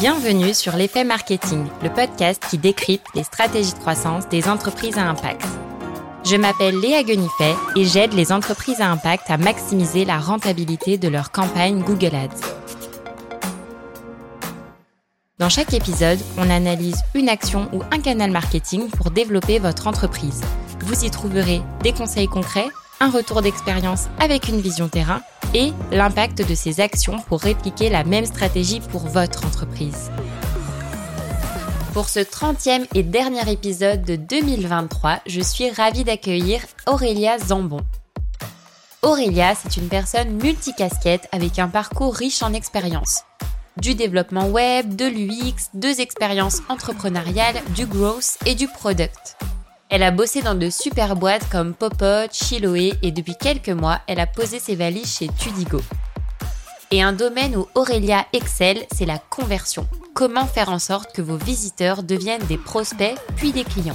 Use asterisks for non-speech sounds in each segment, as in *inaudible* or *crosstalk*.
Bienvenue sur l'effet marketing, le podcast qui décrypte les stratégies de croissance des entreprises à impact. Je m'appelle Léa Guenifet et j'aide les entreprises à impact à maximiser la rentabilité de leur campagne Google Ads. Dans chaque épisode, on analyse une action ou un canal marketing pour développer votre entreprise. Vous y trouverez des conseils concrets, un retour d'expérience avec une vision terrain et l'impact de ces actions pour répliquer la même stratégie pour votre entreprise. Pour ce 30e et dernier épisode de 2023, je suis ravie d'accueillir Aurélia Zambon. Aurélia, c'est une personne multicasquette avec un parcours riche en expériences. Du développement web, de l'UX, deux expériences entrepreneuriales, du growth et du product. Elle a bossé dans de super boîtes comme Popot, Chiloé et depuis quelques mois, elle a posé ses valises chez Tudigo. Et un domaine où Aurélia excelle, c'est la conversion. Comment faire en sorte que vos visiteurs deviennent des prospects puis des clients?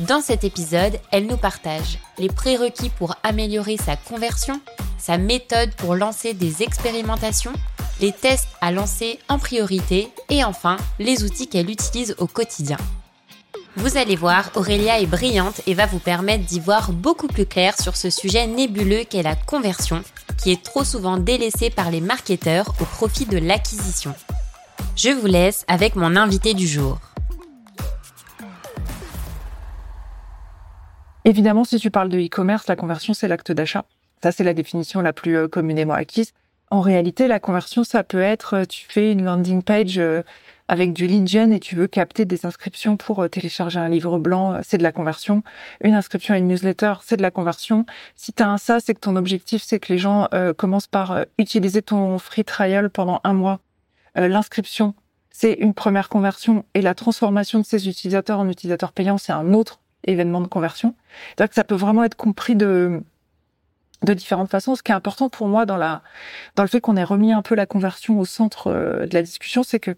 Dans cet épisode, elle nous partage les prérequis pour améliorer sa conversion, sa méthode pour lancer des expérimentations, les tests à lancer en priorité et enfin les outils qu'elle utilise au quotidien. Vous allez voir, Aurélia est brillante et va vous permettre d'y voir beaucoup plus clair sur ce sujet nébuleux qu'est la conversion, qui est trop souvent délaissée par les marketeurs au profit de l'acquisition. Je vous laisse avec mon invité du jour. Évidemment, si tu parles de e-commerce, la conversion, c'est l'acte d'achat. Ça, c'est la définition la plus euh, communément acquise. En réalité, la conversion, ça peut être, euh, tu fais une landing page euh, avec du lead gen et tu veux capter des inscriptions pour euh, télécharger un livre blanc, euh, c'est de la conversion. Une inscription à une newsletter, c'est de la conversion. Si tu as un ça, c'est que ton objectif, c'est que les gens euh, commencent par utiliser ton free trial pendant un mois. L'inscription, c'est une première conversion et la transformation de ces utilisateurs en utilisateurs payants, c'est un autre événement de conversion. Donc ça peut vraiment être compris de de différentes façons. Ce qui est important pour moi dans la dans le fait qu'on ait remis un peu la conversion au centre de la discussion, c'est que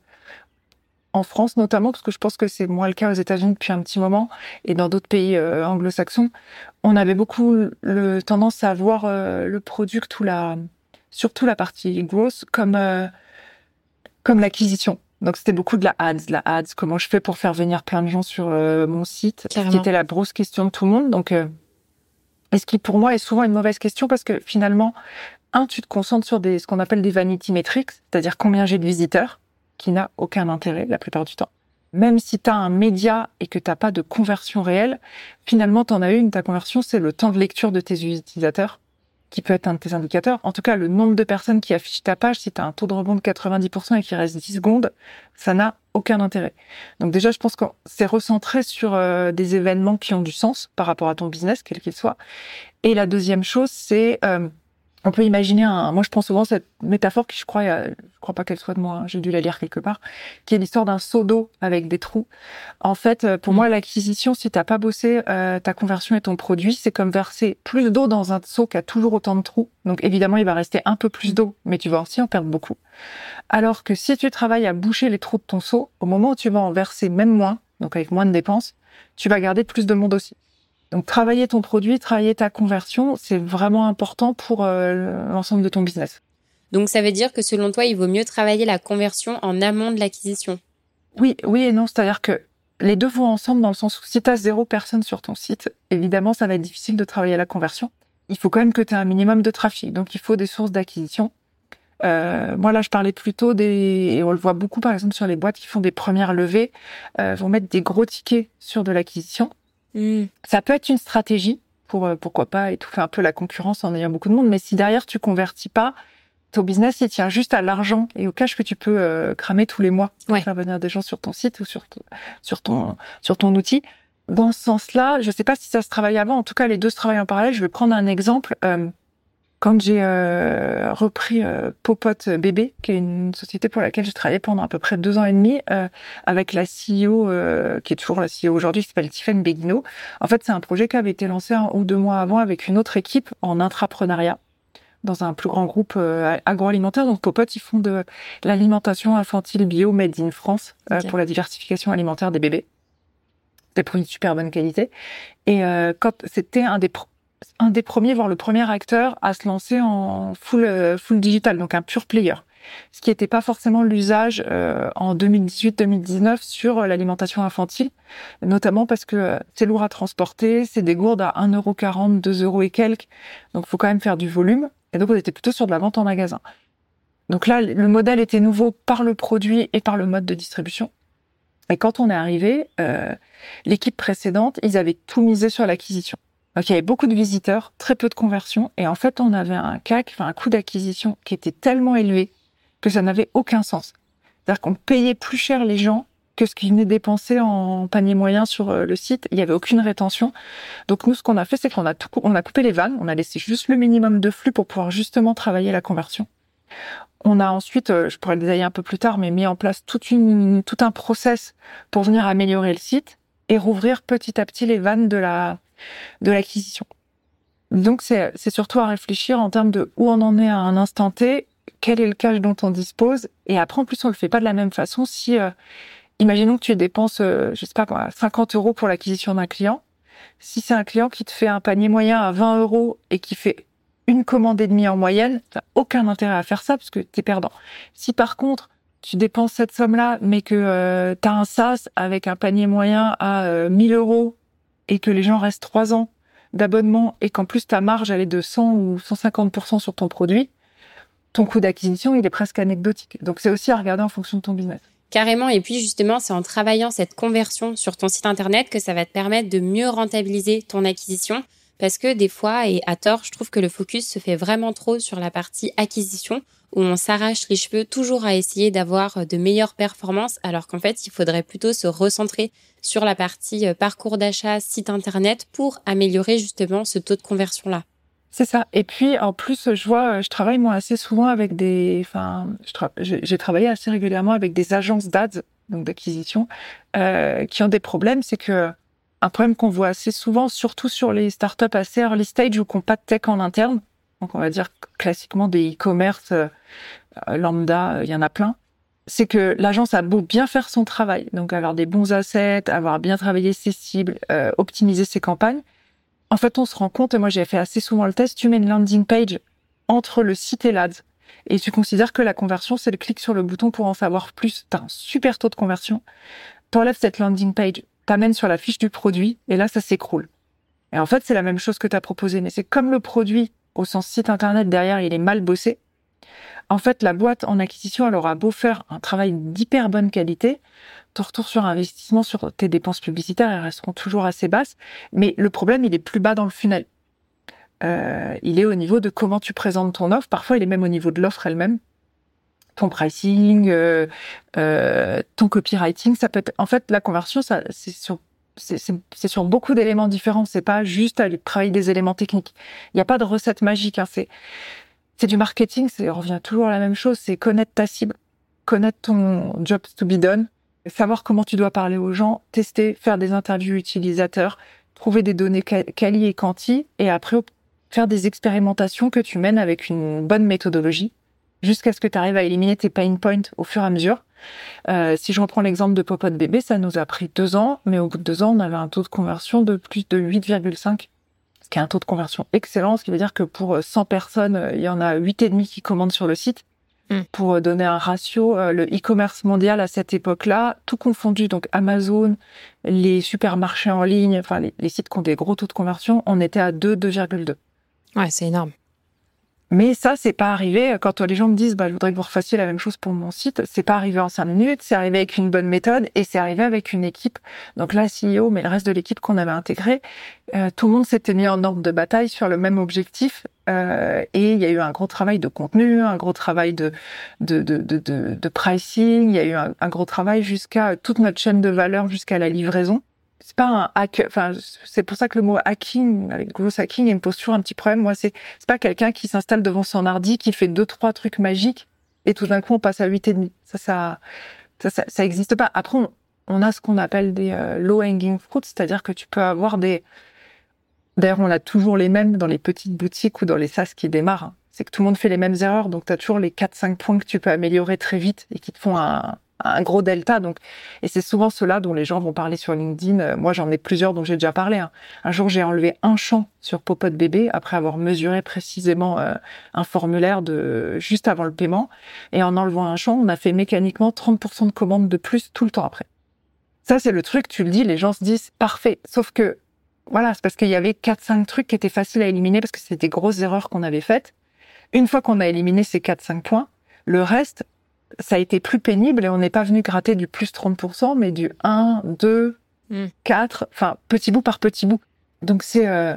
en France notamment, parce que je pense que c'est moins le cas aux États-Unis depuis un petit moment et dans d'autres pays euh, anglo-saxons, on avait beaucoup le tendance à voir euh, le product ou la surtout la partie growth comme euh, comme l'acquisition. Donc c'était beaucoup de la ads, la ads, comment je fais pour faire venir plein de gens sur mon site, ce qui était la grosse question de tout le monde. Donc et ce qui pour moi est souvent une mauvaise question parce que finalement, un, tu te concentres sur des ce qu'on appelle des vanity metrics, c'est-à-dire combien j'ai de visiteurs qui n'a aucun intérêt la plupart du temps. Même si tu as un média et que tu n'as pas de conversion réelle, finalement, tu en as une. Ta conversion, c'est le temps de lecture de tes utilisateurs, qui peut être un de tes indicateurs. En tout cas, le nombre de personnes qui affichent ta page, si tu as un taux de rebond de 90% et qu'il reste 10 secondes, ça n'a aucun intérêt. Donc déjà, je pense que c'est recentré sur euh, des événements qui ont du sens par rapport à ton business, quel qu'il soit. Et la deuxième chose, c'est... Euh, on peut imaginer un, moi je pense souvent cette métaphore qui je crois, je crois pas qu'elle soit de moi, hein, j'ai dû la lire quelque part, qui est l'histoire d'un seau d'eau avec des trous. En fait, euh, pour mm. moi, l'acquisition, si t'as pas bossé euh, ta conversion et ton produit, c'est comme verser plus d'eau dans un seau qui a toujours autant de trous. Donc évidemment, il va rester un peu plus d'eau, mais tu vas aussi en perdre beaucoup. Alors que si tu travailles à boucher les trous de ton seau, au moment où tu vas en verser même moins, donc avec moins de dépenses, tu vas garder plus de monde aussi. Donc travailler ton produit, travailler ta conversion, c'est vraiment important pour euh, l'ensemble de ton business. Donc ça veut dire que selon toi, il vaut mieux travailler la conversion en amont de l'acquisition. Oui, oui et non, c'est-à-dire que les deux vont ensemble dans le sens où si tu as zéro personne sur ton site, évidemment, ça va être difficile de travailler la conversion. Il faut quand même que tu aies un minimum de trafic, donc il faut des sources d'acquisition. Euh, moi là, je parlais plutôt des, et on le voit beaucoup par exemple sur les boîtes qui font des premières levées, euh, vont mettre des gros tickets sur de l'acquisition. Hmm. Ça peut être une stratégie pour euh, pourquoi pas étouffer un peu la concurrence en ayant beaucoup de monde, mais si derrière tu convertis pas, ton business il tient juste à l'argent et au cash que tu peux euh, cramer tous les mois pour faire venir des gens sur ton site ou sur sur ton sur ton outil. Dans ce sens-là, je sais pas si ça se travaille avant. En tout cas, les deux se travaillent en parallèle. Je vais prendre un exemple. Euh, quand j'ai euh, repris euh, Popote Bébé, qui est une société pour laquelle j'ai travaillé pendant à peu près deux ans et demi, euh, avec la CEO, euh, qui est toujours la CEO aujourd'hui, qui s'appelle Tiffany Beguino. En fait, c'est un projet qui avait été lancé un ou deux mois avant avec une autre équipe en intrapreneuriat dans un plus grand groupe agroalimentaire. Donc Popote, ils font de l'alimentation infantile bio made in France pour la diversification alimentaire des bébés. Des produits de super bonne qualité. Et quand c'était un des un des premiers, voire le premier acteur à se lancer en full, euh, digital, donc un pur player. ce qui n'était pas forcément l'usage euh, en 2018-2019 sur euh, l'alimentation infantile, notamment parce que c'est lourd à transporter, c'est des gourdes à 1,40€, 2 euros et quelques, donc il faut quand même faire du volume. Et donc on était plutôt sur de la vente en magasin. Donc là, le modèle était nouveau par le produit et par le mode de distribution. Et quand on est arrivé, l'équipe précédente, ils avaient tout misé sur l'acquisition. Donc il y avait beaucoup de visiteurs, très peu de conversions, et en fait on avait un CAC, enfin un coût d'acquisition qui était tellement élevé que ça n'avait aucun sens. C'est-à-dire qu'on payait plus cher les gens que ce qu'ils venaient dépenser en panier moyen sur euh, le site. Il y avait aucune rétention. Donc nous, ce qu'on a fait, c'est qu'on a coupé les vannes, on a laissé juste le minimum de flux pour pouvoir justement travailler la conversion. On a ensuite, euh, je pourrais le détailler un peu plus tard, mais mis en place une, tout un process pour venir améliorer le site et rouvrir petit à petit les vannes de la de l'acquisition. Donc c'est surtout à réfléchir en termes de où on en est à un instant T, quel est le cash dont on dispose, et après en plus on le fait pas de la même façon. Si euh, imaginons que tu dépenses, euh, sais pas 50 euros pour l'acquisition d'un client, si c'est un client qui te fait un panier moyen à 20 euros et qui fait une commande et demie en moyenne, t'as aucun intérêt à faire ça parce que tu es perdant. Si par contre tu dépenses cette somme-là, mais que euh, tu as un SaaS avec un panier moyen à 1000 euros et que les gens restent trois ans d'abonnement et qu'en plus ta marge elle est de 100 ou 150% sur ton produit, ton coût d'acquisition il est presque anecdotique. Donc c'est aussi à regarder en fonction de ton business. Carrément. Et puis justement, c'est en travaillant cette conversion sur ton site internet que ça va te permettre de mieux rentabiliser ton acquisition. Parce que des fois, et à tort, je trouve que le focus se fait vraiment trop sur la partie acquisition, où on s'arrache les cheveux toujours à essayer d'avoir de meilleures performances, alors qu'en fait, il faudrait plutôt se recentrer sur la partie euh, parcours d'achat, site internet, pour améliorer justement ce taux de conversion-là. C'est ça. Et puis en plus, je vois, je travaille moi assez souvent avec des, enfin, j'ai travaillé assez régulièrement avec des agences d'ads, donc d'acquisition, euh, qui ont des problèmes. C'est que un problème qu'on voit assez souvent, surtout sur les startups assez early stage ou qui n'ont pas de tech en interne. Donc on va dire classiquement des e-commerce euh, lambda, il y en a plein. C'est que l'agence a beau bien faire son travail, donc avoir des bons assets, avoir bien travaillé ses cibles, euh, optimiser ses campagnes en fait, on se rend compte, et moi j'ai fait assez souvent le test, tu mets une landing page entre le site et l'ad, et tu considères que la conversion, c'est le clic sur le bouton pour en savoir plus. Tu as un super taux de conversion. Tu enlèves cette landing page, t'amènes sur la fiche du produit, et là, ça s'écroule. Et en fait, c'est la même chose que tu as proposé, mais c'est comme le produit, au sens site internet derrière, il est mal bossé. En fait, la boîte en acquisition, elle aura beau faire un travail d'hyper bonne qualité, ton retour sur investissement sur tes dépenses publicitaires, elles resteront toujours assez basses. Mais le problème, il est plus bas dans le funnel. Euh, il est au niveau de comment tu présentes ton offre. Parfois, il est même au niveau de l'offre elle-même. Ton pricing, euh, euh, ton copywriting, ça peut être. En fait, la conversion, ça, c'est sur c'est sur beaucoup d'éléments différents. C'est pas juste aller travailler des éléments techniques. Il n'y a pas de recette magique. Hein. C'est c'est du marketing. C'est revient toujours à la même chose. C'est connaître ta cible, connaître ton job to be done, savoir comment tu dois parler aux gens, tester, faire des interviews utilisateurs, trouver des données quali et quanti, et après faire des expérimentations que tu mènes avec une bonne méthodologie, jusqu'à ce que tu arrives à éliminer tes pain points au fur et à mesure. Euh, si je reprends l'exemple de Popote Bébé, ça nous a pris deux ans, mais au bout de deux ans, on avait un taux de conversion de plus de 8,5 ce qui est un taux de conversion excellent, ce qui veut dire que pour 100 personnes, il y en a 8,5 qui commandent sur le site. Mm. Pour donner un ratio, euh, le e-commerce mondial à cette époque-là, tout confondu, donc Amazon, les supermarchés en ligne, enfin les, sites qui ont des gros taux de conversion, on était à 2, 2,2. Ouais, c'est énorme. Mais ça, c'est pas arrivé quand les gens me disent, bah, je voudrais que vous refassiez la même chose pour mon site. C'est pas arrivé en cinq minutes. C'est arrivé avec une bonne méthode et c'est arrivé avec une équipe. Donc là, CEO, mais le reste de l'équipe qu'on avait intégré, euh, tout le monde s'était mis en ordre de bataille sur le même objectif. Euh, et il y a eu un gros travail de contenu, un gros travail de de, de, de, de pricing. Il y a eu un gros travail jusqu'à toute notre chaîne de valeur, jusqu'à la livraison c'est pas un hack, enfin, c'est pour ça que le mot hacking, avec gros hacking, il me pose toujours un petit problème. Moi, c'est, c'est pas quelqu'un qui s'installe devant son ordi, qui fait deux, trois trucs magiques, et tout d'un coup, on passe à huit et demi. Ça, ça, ça, ça, existe pas. Après, on, a ce qu'on appelle des euh, low hanging fruits, c'est-à-dire que tu peux avoir des, d'ailleurs, on a toujours les mêmes dans les petites boutiques ou dans les SaaS qui démarrent. C'est que tout le monde fait les mêmes erreurs, donc tu as toujours les quatre, cinq points que tu peux améliorer très vite et qui te font un, un gros delta. Donc, et c'est souvent cela dont les gens vont parler sur LinkedIn. Euh, moi, j'en ai plusieurs dont j'ai déjà parlé. Hein. Un jour, j'ai enlevé un champ sur Popote bébé après avoir mesuré précisément euh, un formulaire de juste avant le paiement. Et en enlevant un champ, on a fait mécaniquement 30% de commandes de plus tout le temps après. Ça, c'est le truc, tu le dis, les gens se disent parfait. Sauf que, voilà, c'est parce qu'il y avait 4-5 trucs qui étaient faciles à éliminer parce que c'était des grosses erreurs qu'on avait faites. Une fois qu'on a éliminé ces 4-5 points, le reste, ça a été plus pénible et on n'est pas venu gratter du plus 30%, mais du 1, 2, 4, enfin, petit bout par petit bout. Donc c'est euh,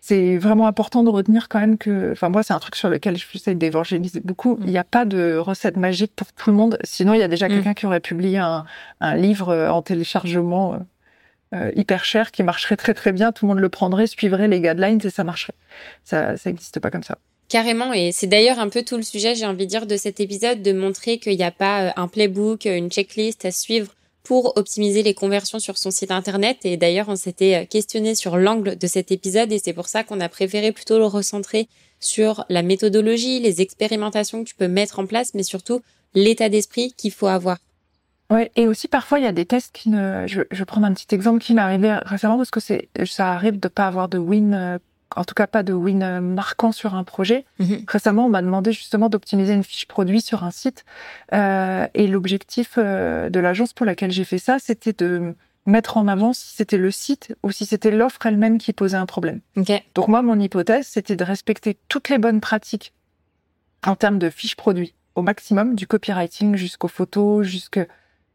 c'est vraiment important de retenir quand même que, enfin moi c'est un truc sur lequel je j'essaie d'évangéliser beaucoup. Mm. Il n'y a pas de recette magique pour tout le monde. Sinon il y a déjà mm. quelqu'un qui aurait publié un, un livre euh, en téléchargement euh, hyper cher qui marcherait très très bien. Tout le monde le prendrait, suivrait les guidelines et ça marcherait. Ça ça n'existe pas comme ça. Carrément, et c'est d'ailleurs un peu tout le sujet, j'ai envie de dire, de cet épisode, de montrer qu'il n'y a pas euh, un playbook, une checklist à suivre pour optimiser les conversions sur son site internet. Et d'ailleurs, on s'était euh, questionné sur l'angle de cet épisode et c'est pour ça qu'on a préféré plutôt le recentrer sur la méthodologie, les expérimentations que tu peux mettre en place, mais surtout l'état d'esprit qu'il faut avoir. Ouais, et aussi parfois il y a des tests qui ne. Je, je prendre un petit exemple qui m'est arrivé récemment parce que c'est ça arrive de pas avoir de win euh, en tout cas pas de win marquant sur un projet. Mhm. Récemment, on m'a demandé justement d'optimiser une fiche produit sur un site. Euh, et l'objectif euh, de l'agence pour laquelle j'ai fait ça, c'était de mettre en avant si c'était le site ou si c'était l'offre elle-même qui posait un problème. Donc moi, mon hypothèse, c'était de respecter toutes les bonnes pratiques en termes de fiche produit au maximum, du copywriting jusqu'aux photos, jusqu'à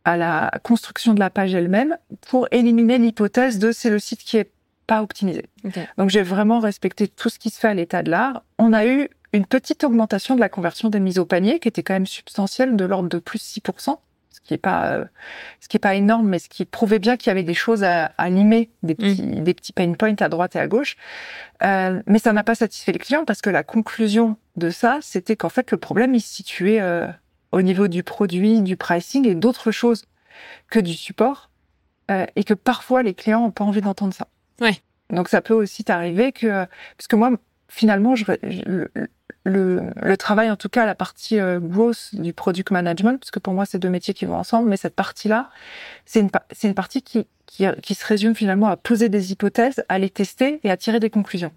la construction de la page elle-même, pour éliminer l'hypothèse de c'est le site qui est pas optimisé. Donc j'ai vraiment respecté tout ce qui se fait à l'état de l'art. On a eu une petite augmentation de la conversion des mises au panier qui était quand même substantielle de l'ordre de plus 6%, ce qui est pas euh, ce qui est pas énorme mais ce qui prouvait bien qu'il y avait des choses à, animer, des mm. petits des petits pain points à droite et à gauche. Euh, mais ça n'a pas satisfait les clients parce que la conclusion de ça, c'était qu'en fait le problème il se situait euh, au niveau du produit, du pricing et d'autres choses que du support et que parfois les clients ont pas envie d'entendre ça. Donc ça peut aussi t'arriver que, parce que moi, finalement, je, le, le, travail, en tout cas, la partie euh, grosse du product management, parce que pour moi, c'est deux métiers qui vont ensemble, mais cette partie-là, c'est une, c'est une partie qui, qui, qui se résume finalement à poser des hypothèses, à les tester et à tirer des conclusions.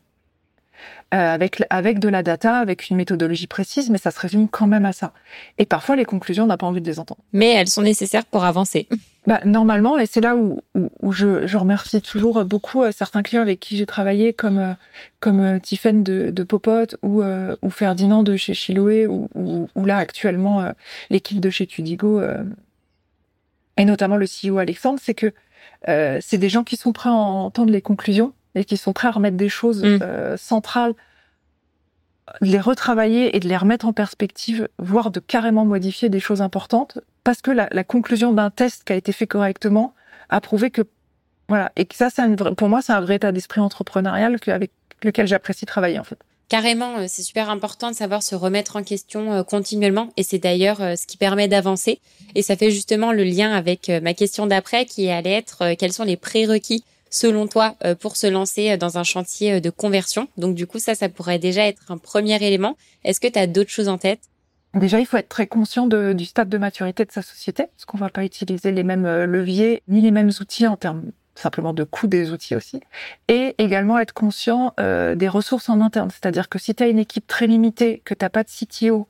Euh, avec avec de la data, avec une méthodologie précise, mais ça se résume quand même à ça. Et parfois, les conclusions, on n'a pas envie de les entendre. Mais elles sont nécessaires pour avancer. *laughs* Bah, normalement, et c'est là où, où, je, je, remercie toujours beaucoup euh, certains clients avec qui j'ai travaillé, comme euh, comme Tiffen de, de Popote ou, ou Ferdinand de chez Chiloé, ou, ou, là actuellement l'équipe de chez Tudigo, et notamment le CEO Alexandre, c'est que c'est des gens qui sont prêts à entendre les conclusions et qui sont prêts à remettre des choses mm. centrales de les retravailler et de les remettre en perspective, voire de carrément modifier des choses importantes, parce que la, la conclusion d'un test qui a été fait correctement a prouvé que voilà et que ça c'est pour moi c'est un vrai état d'esprit entrepreneurial avec lequel j'apprécie travailler en fait. Carrément, euh, c'est super important de savoir se remettre en question euh, continuellement et c'est d'ailleurs euh, ce qui permet d'avancer. Et ça fait justement le lien avec ma question d'après qui allait être quels sont les prérequis selon toi euh, pour se lancer euh, dans un chantier euh, de conversion Donc du coup, ça, ça pourrait déjà être un premier élément. Est-ce que tu as d'autres choses en tête? Déjà, il faut être très conscient du stade de maturité de sa société, parce qu'on va pas utiliser les mêmes leviers ni les mêmes outils en termes simplement de coût des outils aussi, et également être conscient des ressources en interne. C'est-à-dire que si tu as une équipe très limitée, que tu pas de CTO,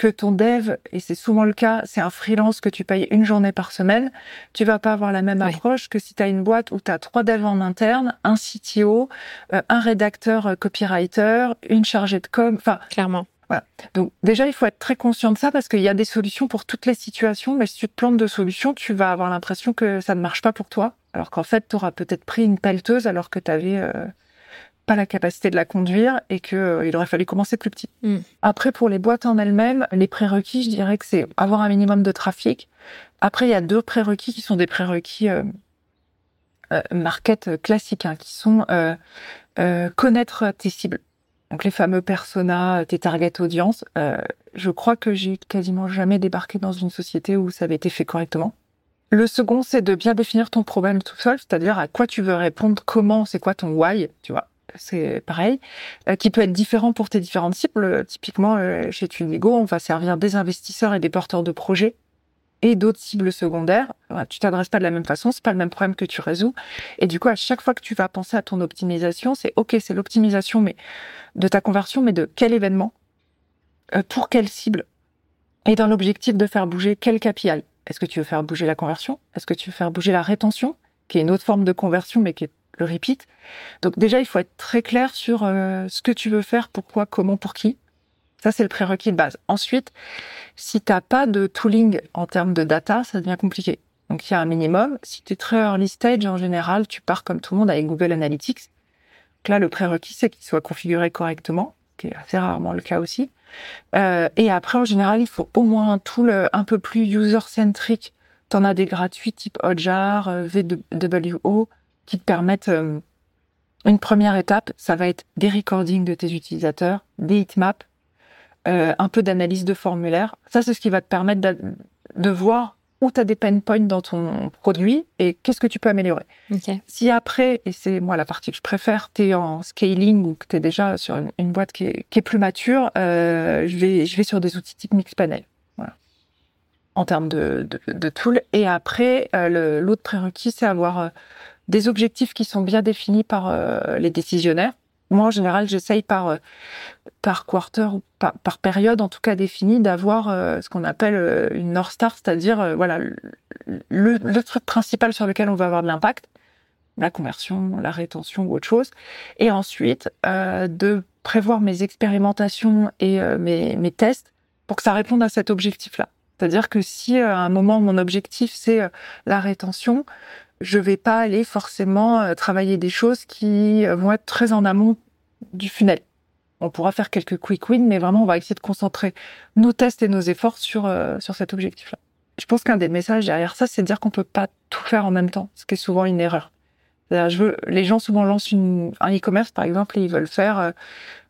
que ton dev, et c'est souvent le cas, c'est un freelance que tu payes une journée par semaine, tu vas pas avoir la même approche que si tu as une boîte où tu as trois devs en interne, un CTO, euh, un rédacteur euh, copywriter, une chargée de com, enfin clairement. Voilà. Donc déjà, il faut être très conscient de ça parce qu'il y a des solutions pour toutes les situations, mais si tu te plantes de solutions, tu vas avoir l'impression que ça ne marche pas pour toi, alors qu'en fait, tu auras peut-être pris une pelleteuse alors que tu avais euh, pas la capacité de la conduire et que euh, il aurait fallu commencer plus petit. Mm. Après, pour les boîtes en elles-mêmes, les prérequis, je dirais que c'est avoir un minimum de trafic. Après, il y a deux prérequis qui sont des prérequis euh, euh market classiques, hein, qui sont euh, connaître tes cibles. Donc les fameux personas, tes target audience. je crois que j'ai quasiment jamais débarqué dans une société où ça avait été fait correctement. Le second, c'est de bien définir ton problème tout seul, c'est-à-dire à quoi tu veux répondre, comment, c'est quoi ton why, tu vois c'est pareil, euh, qui peut être différent pour tes différentes cibles. Typiquement, euh, chez Tunigo, on va servir des investisseurs et des porteurs de projets et d'autres cibles secondaires, tu t'adresses pas de la même façon, c'est pas le même problème que tu résous. Et du coup, à chaque fois que tu vas penser à ton optimisation, c'est ok, c'est l'optimisation mais de ta conversion, mais de quel événement, euh, pour quelle cible, et dans l'objectif de faire bouger quel KPI. Est-ce que tu veux faire bouger la conversion? Est-ce que tu veux faire bouger la rétention, qui est une autre forme de conversion, mais qui est le repeat Donc déjà, il faut être très clair sur euh, ce que tu veux faire, pourquoi, comment, pour qui. Ça, c'est le prérequis de base. Ensuite, si tu n'as pas de tooling en termes de data, ça devient compliqué. Donc, il y a un minimum. Si tu es très early stage, en général, tu pars comme tout le monde avec Google Analytics. Donc là, le prérequis, c'est qu'il soit configuré correctement, qui est assez rarement le cas aussi. Euh, et après, en général, il faut au moins un tool un peu plus user-centric. Tu en as des gratuits type Hotjar, euh, VWO, qui te permettent... Euh, une première étape, ça va être des recordings de tes utilisateurs, des heatmaps, euh, un peu d'analyse de formulaire. Ça, c'est ce qui va te permettre de, voir où tu as des pain points dans ton produit et qu'est-ce que tu peux améliorer. Si après, et c'est moi la partie que je préfère, tu es en scaling ou que tu es déjà sur une, boîte qui est, plus mature, euh, je, vais, je vais sur des outils type Mixpanel. Voilà. En termes de, de, de tools. Et après, euh, l'autre prérequis, c'est avoir des objectifs qui sont bien définis par euh, les décisionnaires. Moi, en général, j'essaye par euh, par quarter ou par, période, en tout cas définie, d'avoir euh, ce qu'on appelle une North Star, c'est-à-dire voilà le, le, truc principal sur lequel on va avoir de l'impact, la conversion, la rétention ou autre chose, et ensuite de prévoir mes expérimentations et mes, mes tests pour que ça réponde à cet objectif-là. C'est-à-dire que si à un moment mon objectif c'est la rétention, je vais pas aller forcément euh, travailler des choses qui euh, vont être très en amont du funnel. On pourra faire quelques quick wins, mais vraiment, on va essayer de concentrer nos tests et nos efforts sur, euh, sur cet objectif-là. Je pense qu'un des messages derrière ça, c'est de dire qu'on peut pas tout faire en même temps, ce qui est souvent une erreur. Je veux, les gens souvent lancent une, un e-commerce, par exemple, et ils veulent faire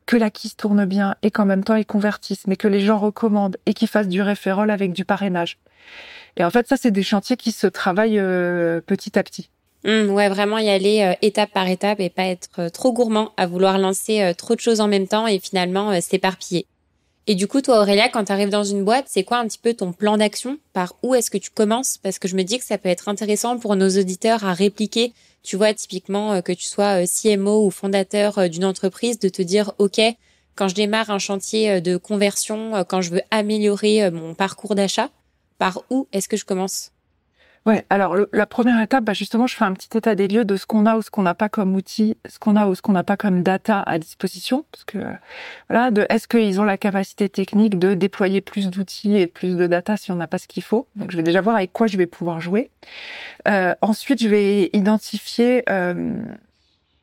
que l'acquise tourne bien et qu'en même temps ils convertissent, mais que les gens recommandent et qu'ils fassent du référol avec du parrainage. Et en fait, ça, c'est des chantiers qui se travaillent euh, petit à petit. Mmh, ouais, vraiment y aller euh, étape par étape et pas être euh, trop gourmand à vouloir lancer trop de choses en même temps et finalement s'éparpiller. Et du coup, toi, Aurélia, quand tu arrives dans une boîte, c'est quoi un petit peu ton plan d'action? Par où est-ce que tu commences? Parce que je me dis que ça peut être intéressant pour nos auditeurs à répliquer. Tu vois, typiquement, que tu sois CMO ou fondateur d'une entreprise, de te dire, OK, quand je démarre un chantier de conversion, quand je veux améliorer mon parcours d'achat, par où est-ce que je commence? Ouais, alors la première étape, bah justement, je fais un petit état des lieux de ce qu'on a ou ce qu'on n'a pas comme outil, ce qu'on a ou ce qu'on n'a pas comme data à disposition, parce que voilà, de est-ce qu'ils ont la capacité technique de déployer plus d'outils et plus de data si on n'a pas ce qu'il faut? Donc je vais déjà voir avec quoi je vais pouvoir jouer. Euh, ensuite, je vais identifier euh,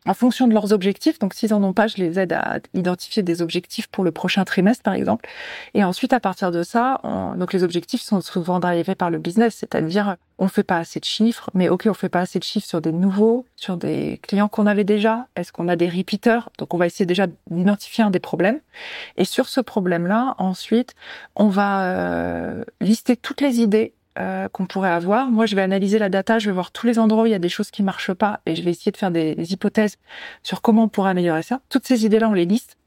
en fonction de leurs objectifs. Donc, s'ils en ont pas, je les aide à identifier des objectifs pour le prochain trimestre, par exemple. Et ensuite, à partir de ça, donc les objectifs sont souvent drivés par le business, c'est-à-dire on fait pas assez de chiffres, mais ok, on fait pas assez de chiffres sur des nouveaux, sur des clients qu'on avait déjà. Est-ce qu'on a des repeaters? Donc, on va essayer déjà d'identifier un des problèmes. Et sur ce problème-là, ensuite, on va euh, lister toutes les idées euh, qu'on pourrait avoir. Moi, je vais analyser la data, je vais voir tous les endroits où il y a des choses qui marchent pas et je vais essayer de faire des, hypothèses sur comment on pourrait améliorer ça. Toutes ces idées-là, on les liste.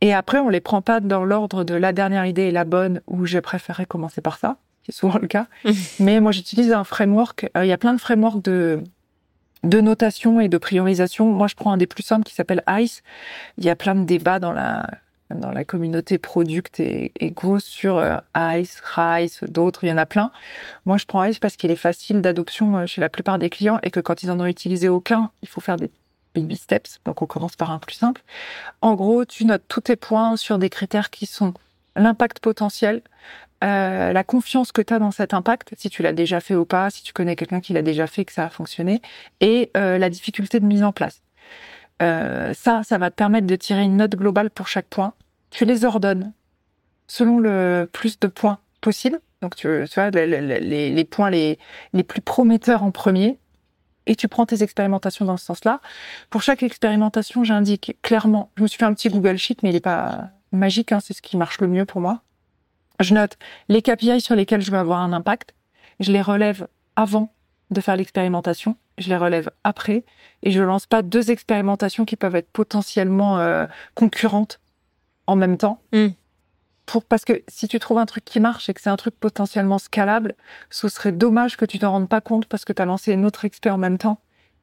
Et après, on les prend pas dans l'ordre de la dernière idée et la bonne, où j'ai préféré commencer par ça, qui est souvent le cas. *laughs* Mais moi, j'utilise un framework. Euh, il y a plein de frameworks de de notation et de priorisation. Moi, je prends un des plus simples qui s'appelle ICE. Il y a plein de débats dans la dans la communauté product et, et go sur euh, Ice, Rice, d'autres, il y en a plein. Moi, je prends Ice parce qu'il est facile d'adoption euh, chez la plupart des clients et que quand ils en ont utilisé aucun, il faut faire des baby steps. Donc, on commence par un plus simple. En gros, tu notes tous tes points sur des critères qui sont l'impact potentiel, euh, la confiance que tu as dans cet impact, si tu l'as déjà fait ou pas, si tu connais quelqu'un qui l'a déjà fait, que ça a fonctionné, et la difficulté de mise en place. Euh, ça, ça va te permettre de tirer une note globale pour chaque point. Tu les ordonnes selon le plus de points possible. Donc, tu, vois, les, points les, les plus prometteurs en premier. Et tu prends tes expérimentations dans ce sens-là. Pour chaque expérimentation, j'indique clairement, je me suis fait un petit Google Sheet, mais il n'est pas magique, hein, c'est ce qui marche le mieux pour moi. Je note les KPI sur lesquels je vais avoir un impact. Je les relève avant de faire l'expérimentation je les relève après et je lance pas deux expérimentations qui peuvent être potentiellement euh, concurrentes en même temps. Hmm. pour parce que si tu trouves un truc qui marche et que c'est un truc potentiellement scalable, ce serait dommage que tu t'en rendes pas compte parce que tu as lancé une autre expert en même temps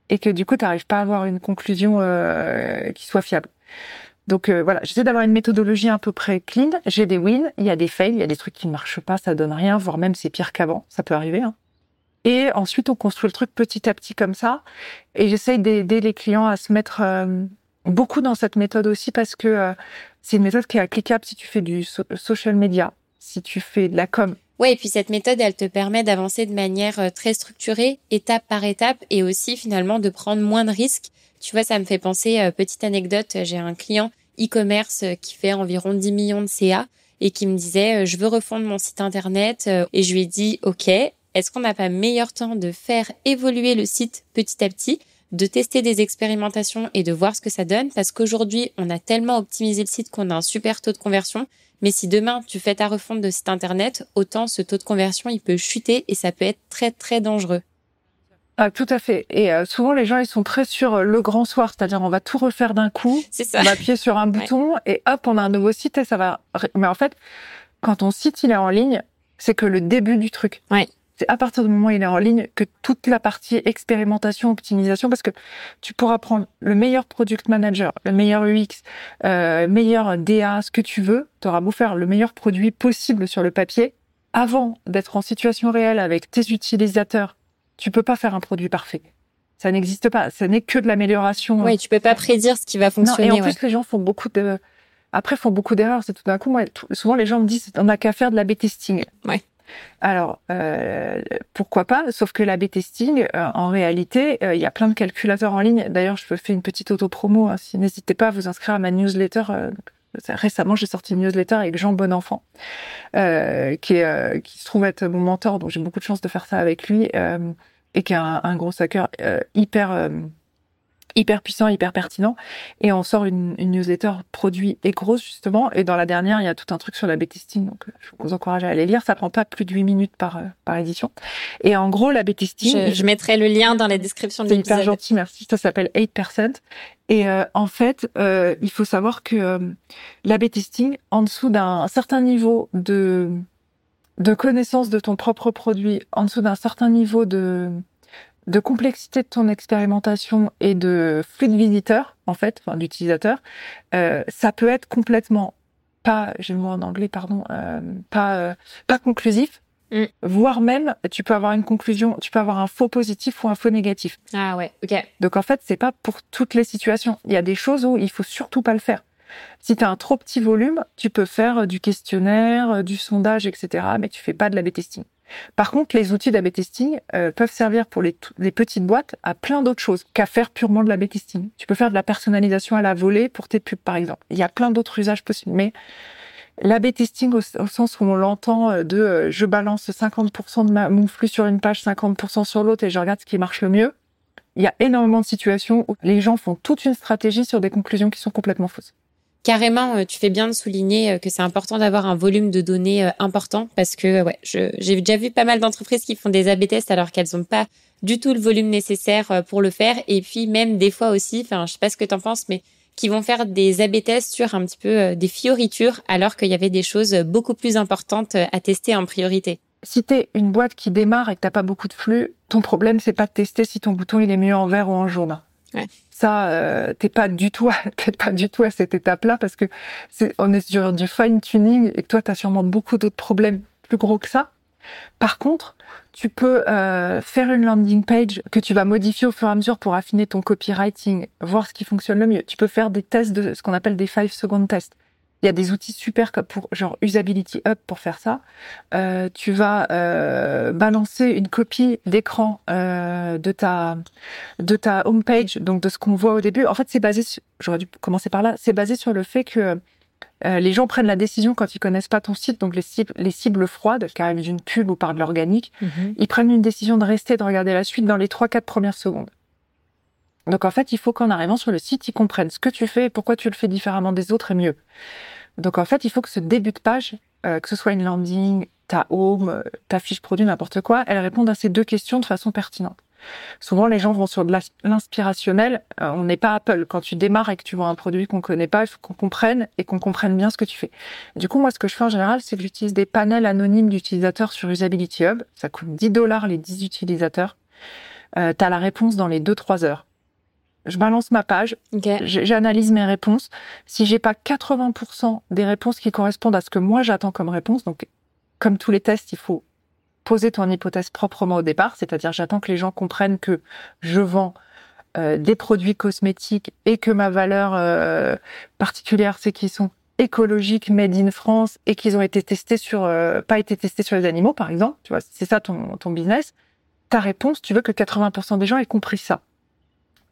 et que du coup tu n'arrives pas à avoir une conclusion euh, qui soit fiable. Donc euh, voilà, j'essaie d'avoir une méthodologie à peu près clean. J'ai des wins, il y a des fails, il y a des trucs qui ne marchent pas, ça donne rien, voire même c'est pire qu'avant, ça peut arriver. Hein. Et ensuite on construit le truc petit à petit comme ça. Et j'essaie d'aider les clients à se mettre euh, beaucoup dans cette méthode aussi parce que c'est une méthode qui est applicable si tu fais du social media, si tu fais de la com. Ouais, et puis cette méthode, elle te permet d'avancer de manière euh, très structurée, étape par étape, et aussi finalement de prendre moins de risques. Tu vois, ça me fait penser, euh, petite anecdote, j'ai un client e-commerce euh, qui fait environ 10 millions de CA et qui me disait, je veux refondre mon site internet, et je lui ai dit, OK, est-ce qu'on n'a pas meilleur temps de faire évoluer le site petit à petit de tester des expérimentations et de voir ce que ça donne? Parce qu'aujourd'hui, on a tellement optimisé le site qu'on a un super taux de conversion. Mais si demain tu fais ta refonte de site internet, autant ce taux de conversion, il peut chuter et ça peut être très très dangereux. Ah, tout à fait. Et euh, souvent, les gens, ils sont très sur euh, le grand soir, c'est-à-dire on va tout refaire d'un coup. C'est ça. On va appuyer sur un bouton et hop, on a un nouveau site et ça va. Mais en fait, quand ton site il est en ligne, c'est que le début du truc. Ouais. C'est à partir du moment où il est en ligne que toute la partie expérimentation, optimisation, parce que tu pourras prendre le meilleur product manager, le meilleur UX, euh, meilleur DA, ce que tu veux, tu auras beau faire le meilleur produit possible sur le papier, avant d'être en situation réelle avec tes utilisateurs, tu peux pas faire un produit parfait. Ça n'existe pas. Ça n'est que de l'amélioration. Oui, tu peux pas prédire ce qui va fonctionner. Non, et en plus, les gens font beaucoup de, après, font beaucoup d'erreurs. C'est tout d'un coup, moi, souvent, les gens me disent, on n'a qu'à faire de la B-testing. Ouais. Alors, euh, pourquoi pas Sauf que la B-testing, euh, en réalité, euh, il y a plein de calculateurs en ligne. D'ailleurs, je peux faire une petite auto-promo. Hein, si n'hésitez pas à vous inscrire à ma newsletter. récemment, j'ai sorti une newsletter avec Jean Bonenfant, qui, est, qui se trouve être mon mentor, donc j'ai beaucoup de chance de faire ça avec lui, et qui est un, un gros hacker hyper hyper puissant, hyper pertinent. Et on sort une, une, newsletter produit et grosse, justement. Et dans la dernière, il y a tout un truc sur la B-testing. Donc, euh, je vous encourage à aller lire. Ça prend pas plus de 8 minutes par, euh, par édition. Et en gros, la B-testing. Je, je, mettrai le lien dans la description de l'épisode. C'est hyper gentil, merci. Ça s'appelle 8%. Et euh, en fait, euh, il faut savoir que la B-testing, en dessous d'un certain niveau de, de connaissance de ton propre produit, en dessous d'un certain niveau de, de complexité de ton expérimentation et de flux de visiteurs, en fait, enfin d'utilisateurs, euh, ça peut être complètement pas, j'ai le mot en anglais, pardon, euh, pas euh, pas conclusif, mm. voire même tu peux avoir une conclusion, tu peux avoir un faux positif ou un faux négatif. Ah ouais, ok. Donc en fait, c'est pas pour toutes les situations. Il y a des choses où il faut surtout pas le faire. Si tu as un trop petit volume, tu peux faire du questionnaire, du sondage, etc., mais tu fais pas de la B-testing. Par contre, les outils d'A-B testing euh, peuvent servir pour les, petites boîtes à plein d'autres choses qu'à faire purement de l'A-B testing. Tu peux faire de la personnalisation à la volée pour tes pubs, par exemple. Il y a plein d'autres usages possibles, mais l'A-B testing au, sens où on l'entend euh, de euh, je balance 50% de ma, mon flux sur une page, 50% sur l'autre et je regarde ce qui marche le mieux. Il y a énormément de situations où les gens font toute une stratégie sur des conclusions qui sont complètement fausses. Carrément, euh, tu fais bien de souligner euh, que c'est important d'avoir un volume de données euh, important parce que j'ai déjà vu pas mal d'entreprises qui font des A/B tests alors qu'elles n'ont pas du tout le volume nécessaire pour le faire. Et puis même des fois aussi, enfin je sais pas ce que tu en penses, mais qui vont faire des A/B tests sur un petit peu des fioritures alors qu'il y avait des choses beaucoup plus importantes à tester en priorité. Si tu es une boîte qui démarre et que t'as pas beaucoup de flux, ton problème c'est pas de tester si ton bouton est mieux en vert ou en jaune. Ça, euh, t'es pas du tout, *laughs* t'es pas du tout à cette étape-là parce que c'est, on est sur du fine tuning et que toi, t'as sûrement beaucoup d'autres problèmes plus gros que ça. Par contre, tu peux euh, faire une landing page que tu vas modifier au fur et à mesure pour affiner ton copywriting, voir ce qui fonctionne le mieux. Tu peux faire des tests de ce qu'on appelle des five second tests. Il y a des outils super pour genre Usability Up pour faire ça. Euh, tu vas euh, balancer une copie d'écran euh, de ta de ta homepage, donc de ce qu'on voit au début. En fait, c'est basé. J'aurais dû commencer par là. C'est basé sur le fait que euh, les gens prennent la décision quand ils connaissent pas ton site, donc les cibles, les cibles froides, qui arrivent d'une pub ou par de l'organique, mhm. ils prennent une décision de rester, de regarder la suite dans les trois quatre premières secondes. Donc en fait, il faut qu'en arrivant sur le site, ils comprennent ce que tu fais et pourquoi tu le fais différemment des autres et mieux. Donc en fait, il faut que ce début de page, euh, que ce soit une landing, ta home, euh, ta fiche produit, n'importe quoi, elle réponde à ces deux questions de façon pertinente. Souvent, les gens vont sur de l'inspirationnel. Euh, on n'est pas Apple. Quand tu démarres et que tu vois un produit qu'on connaît pas, il faut qu'on comprenne et qu'on comprenne bien ce que tu fais. Du coup, moi, ce que je fais en général, c'est que j'utilise des panels anonymes d'utilisateurs sur Usability Hub. Ça coûte 10 dollars les 10 utilisateurs. Euh, tu as la réponse dans les 2-3 heures. Je balance ma page, j'analyse mes réponses. Si j'ai pas 80% des réponses qui correspondent à ce que moi j'attends comme réponse, donc comme tous les tests, il faut poser ton hypothèse proprement au départ, c'est-à-dire j'attends que les gens comprennent que je vends euh, des produits cosmétiques et que ma valeur euh, particulière c'est qu'ils sont écologiques, made in France et qu'ils ont été testés sur euh, pas été testés sur les animaux par exemple, tu vois, c'est ça ton ton business. Ta réponse, tu veux que 80% des gens aient compris ça.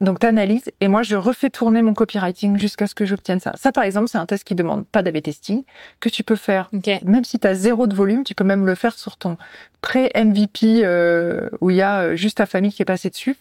Donc tu analyses et moi je refais tourner mon copywriting jusqu'à ce que j'obtienne ça. Ça par exemple, c'est un test qui demande pas d'AB testing que tu peux faire même si tu as zéro de volume, tu peux même le faire sur ton pré-MVP euh, où il y a euh, juste ta famille qui est passée dessus.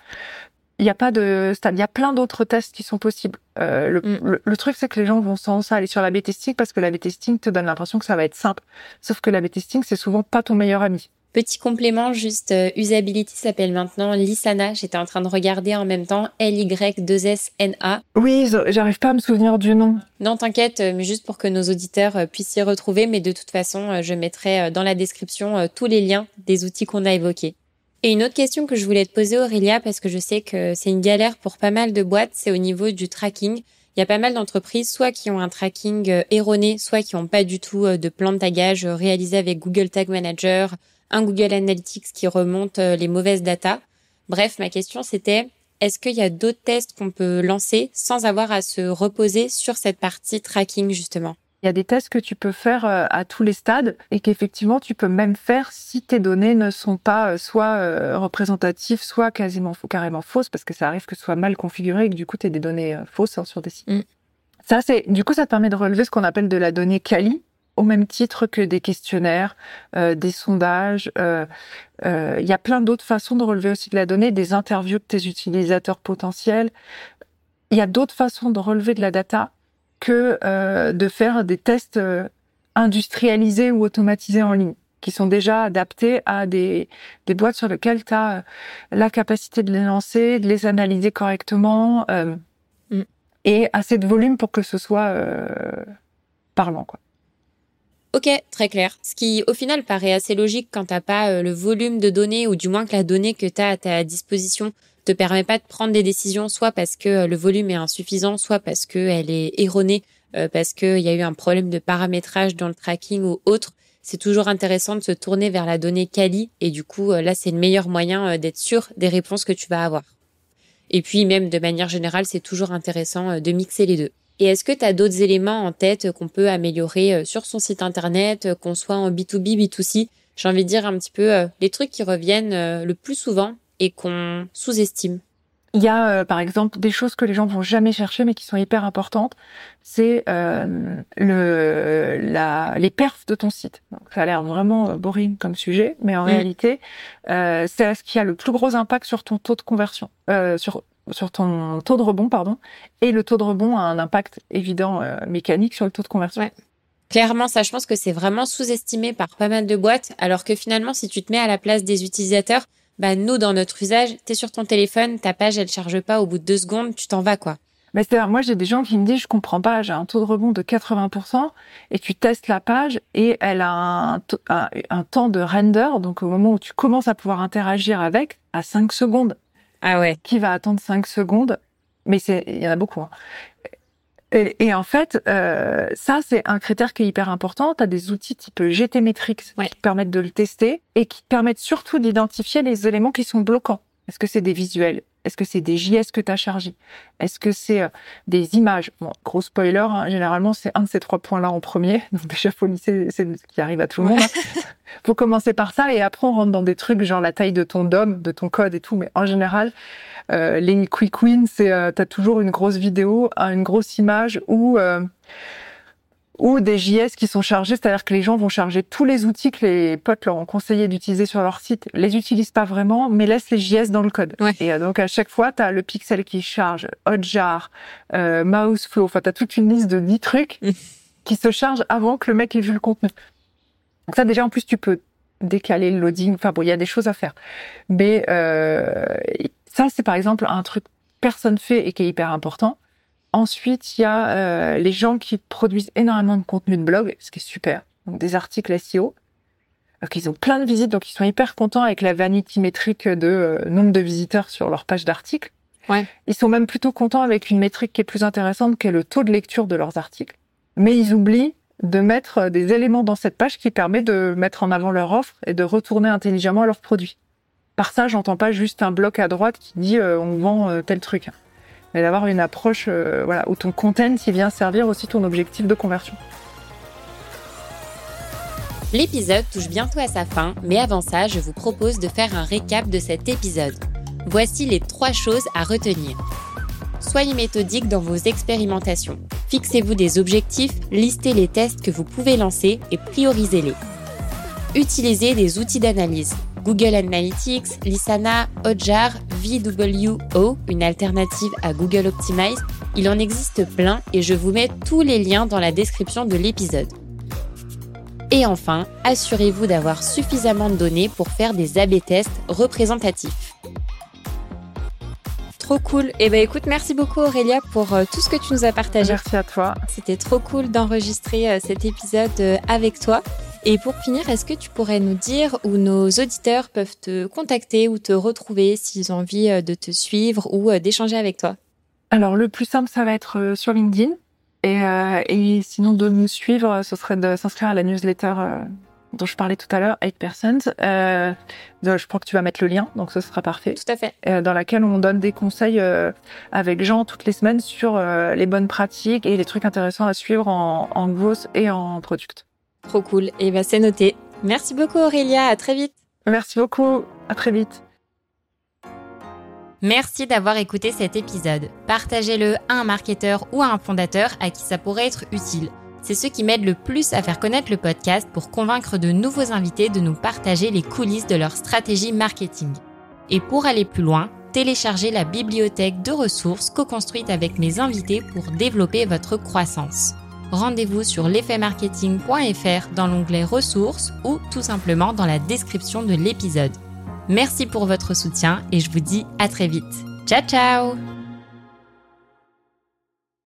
Il n'y a pas de stade, il y a plein d'autres tests qui sont possibles. Euh, mm. le, truc c'est que les gens vont sans ça aller sur l'AB testing parce que l'AB testing te donne l'impression que ça va être simple. Sauf que l'AB testing c'est souvent pas ton meilleur ami. Petit complément, juste euh, Usability s'appelle maintenant Lisana. J'étais en train de regarder en même temps L-Y-2-S-N-A. Oui, j'arrive pas à me souvenir du nom. Non, t'inquiète, euh, mais juste pour que nos auditeurs euh, puissent s'y retrouver. Mais de toute façon, je mettrai dans la description tous les liens des outils qu'on a évoqués. Et une autre question que je voulais te poser, Aurélia, parce que je sais que c'est une galère pour pas mal de boîtes, c'est au niveau du tracking. Il y a pas mal d'entreprises, soit qui ont un tracking erroné, soit qui n'ont pas du tout de plan de tagage réalisé avec Google Tag Manager, un Google Analytics qui remonte euh, les mauvaises datas. Bref, ma question c'était est-ce qu'il y a d'autres tests qu'on peut lancer sans avoir à se reposer sur cette partie tracking justement? Il y a des tests que tu peux faire euh, à tous les stades et qu'effectivement tu peux même faire si tes données ne sont pas euh, soit représentatives, soit quasiment carrément fausses, parce que ça arrive que ce soit mal configuré et que du coup tu aies des données fausses hein, sur des sites. Mm. Ça, c'est du coup ça te permet de relever ce qu'on appelle de la donnée quali, au même titre que des questionnaires, euh, des sondages. Euh, euh, il y a plein d'autres façons de relever aussi de la donnée, des interviews de tes utilisateurs potentiels. Il y a d'autres façons de relever de la data que de faire des tests industrialisés ou automatisés en ligne qui sont déjà adaptés à des, des boîtes sur lesquelles tu as la capacité de les lancer, de les analyser correctement mm. et assez de volume pour que ce soit parlant. Quoi. Ok, très clair. Ce qui, au final, paraît assez logique quand t'as pas euh, le volume de données ou du moins que la donnée que tu as à ta disposition te permet pas de prendre des décisions, soit parce que euh, le volume est insuffisant, soit parce que elle est erronée, euh, parce qu'il y a eu un problème de paramétrage dans le tracking ou autre. C'est toujours intéressant de se tourner vers la donnée quali et du coup, là, c'est le meilleur moyen d'être sûr des réponses que tu vas avoir. Et puis, même de manière générale, c'est toujours intéressant de mixer les deux. Et est-ce que tu as d'autres éléments en tête qu'on peut améliorer euh, sur son site internet, euh, qu'on soit en B2B, B2C J'ai envie de dire un petit peu euh, les trucs qui reviennent le plus souvent et qu'on sous-estime. Il y a par exemple des choses que les gens vont jamais chercher mais qui sont hyper importantes. C'est le la les perfs de ton site. Donc, ça a l'air vraiment boring comme sujet, mais en mm. réalité, c'est ce qui a le plus gros impact sur ton taux de conversion, sur sur ton taux de rebond, pardon, et le taux de rebond a un impact évident euh, mécanique sur le taux de conversion. Ouais. Clairement, ça, je pense que c'est vraiment sous-estimé par pas mal de boîtes, alors que finalement, si tu te mets à la place des utilisateurs, bah nous, dans notre usage, t'es sur ton téléphone, ta page, elle charge pas, au bout de deux secondes, tu t'en vas, quoi. Mais c'est moi j'ai des gens qui me disent je comprends pas, j'ai un taux de rebond de 80% et tu testes la page et elle a un, un, un, temps de render donc au moment où tu commences à pouvoir interagir avec à 5 secondes. Ah ouais. Qui va attendre 5 secondes. Mais c'est, il y en a beaucoup. Hein. Et, en fait, euh, ça, c'est un critère qui est hyper important. Tu as des outils type GTmetrix qui permettent de le tester et qui permettent surtout d'identifier les éléments qui sont bloquants. Est-ce que c'est des visuels Est-ce que c'est des JS que tu as chargés? Est-ce que c'est euh, des images? Bon, gros spoiler, hein, généralement, c'est un de ces trois points-là en premier. *laughs* Donc déjà, faut lycée, c'est ce qui arrive à tout le monde. Hein. *laughs* *laughs* faut commencer par ça et après, on rentre dans des trucs genre la taille de ton DOM, de ton code et tout. Mais en général, euh, les quick wins, c'est euh, tu as toujours une grosse vidéo, une grosse image ou... Ou des JS qui sont chargés, c'est-à-dire que les gens vont charger tous les outils que les potes leur ont conseillé d'utiliser sur leur site, les utilisent pas vraiment, mais laissent les JS dans le code. Et euh, donc à chaque fois, tu as le pixel qui charge, Hotjar, euh, Mouseflow, enfin tu as toute une liste de 10 trucs qui se chargent avant que le mec ait vu le contenu. Donc ça déjà en plus tu peux décaler le loading. Enfin bon, il y a des choses à faire. Mais euh, ça, c'est par exemple un truc personne fait et qui est hyper important. Ensuite, il y a euh, les gens qui produisent énormément de contenu de blog, ce qui est super. Donc des articles SEO. Donc ils ont plein de visites, donc ils sont hyper contents avec la vanity métrique de euh, nombre de visiteurs sur leur page d'articles. Ouais. Ils sont même plutôt contents avec une métrique qui est plus intéressante, qui est le taux de lecture de leurs articles. Mais ils oublient de mettre des éléments dans cette page qui permet de mettre en avant leur offre et de retourner intelligemment leurs produits. Par ça, j'entends pas juste un bloc à droite qui dit euh, on vend euh, tel truc mais d'avoir une approche euh, voilà, où ton content vient servir aussi ton objectif de conversion. L'épisode touche bientôt à sa fin, mais avant ça, je vous propose de faire un récap de cet épisode. Voici les trois choses à retenir. Soyez méthodique dans vos expérimentations. Fixez-vous des objectifs, listez les tests que vous pouvez lancer et priorisez-les. Utilisez des outils d'analyse. Google Analytics, Lisana, Hotjar, VWO, une alternative à Google Optimize. Il en existe plein et je vous mets tous les liens dans la description de l'épisode. Et enfin, assurez-vous d'avoir suffisamment de données pour faire des AB tests représentatifs. Trop cool. Et eh ben écoute, merci beaucoup Aurélia pour euh, tout ce que tu nous as partagé. Merci à toi. C'était trop cool d'enregistrer euh, cet épisode euh, avec toi. Et pour finir, est-ce que tu pourrais nous dire où nos auditeurs peuvent te contacter ou te retrouver s'ils ont envie euh, de te suivre ou euh, d'échanger avec toi? Alors le plus simple, ça va être euh, sur LinkedIn. Et, et sinon, de nous suivre, ce serait de s'inscrire à la newsletter dont je parlais tout à l'heure, 8%. Euh, je crois que tu vas mettre le lien, donc ce sera parfait. Tout à fait. dans laquelle on donne des conseils avec Jean toutes les semaines sur les bonnes pratiques et les trucs intéressants à suivre en, en growth et en product. Trop cool. Et bah, c'est noté. Merci beaucoup Aurélia. À très vite. Merci beaucoup. À très vite. Merci d'avoir écouté cet épisode. Partagez-le à un marketeur ou à un fondateur à qui ça pourrait être utile. C'est ce qui m'aide le plus à faire connaître le podcast pour convaincre de nouveaux invités de nous partager les coulisses de leur stratégie marketing. Et pour aller plus loin, téléchargez la bibliothèque de ressources co-construite avec mes invités pour développer votre croissance rendez-vous sur l'effetmarketing.fr dans l'onglet ressources ou tout simplement dans la description de l'épisode. Merci pour votre soutien et je vous dis à très vite. Ciao ciao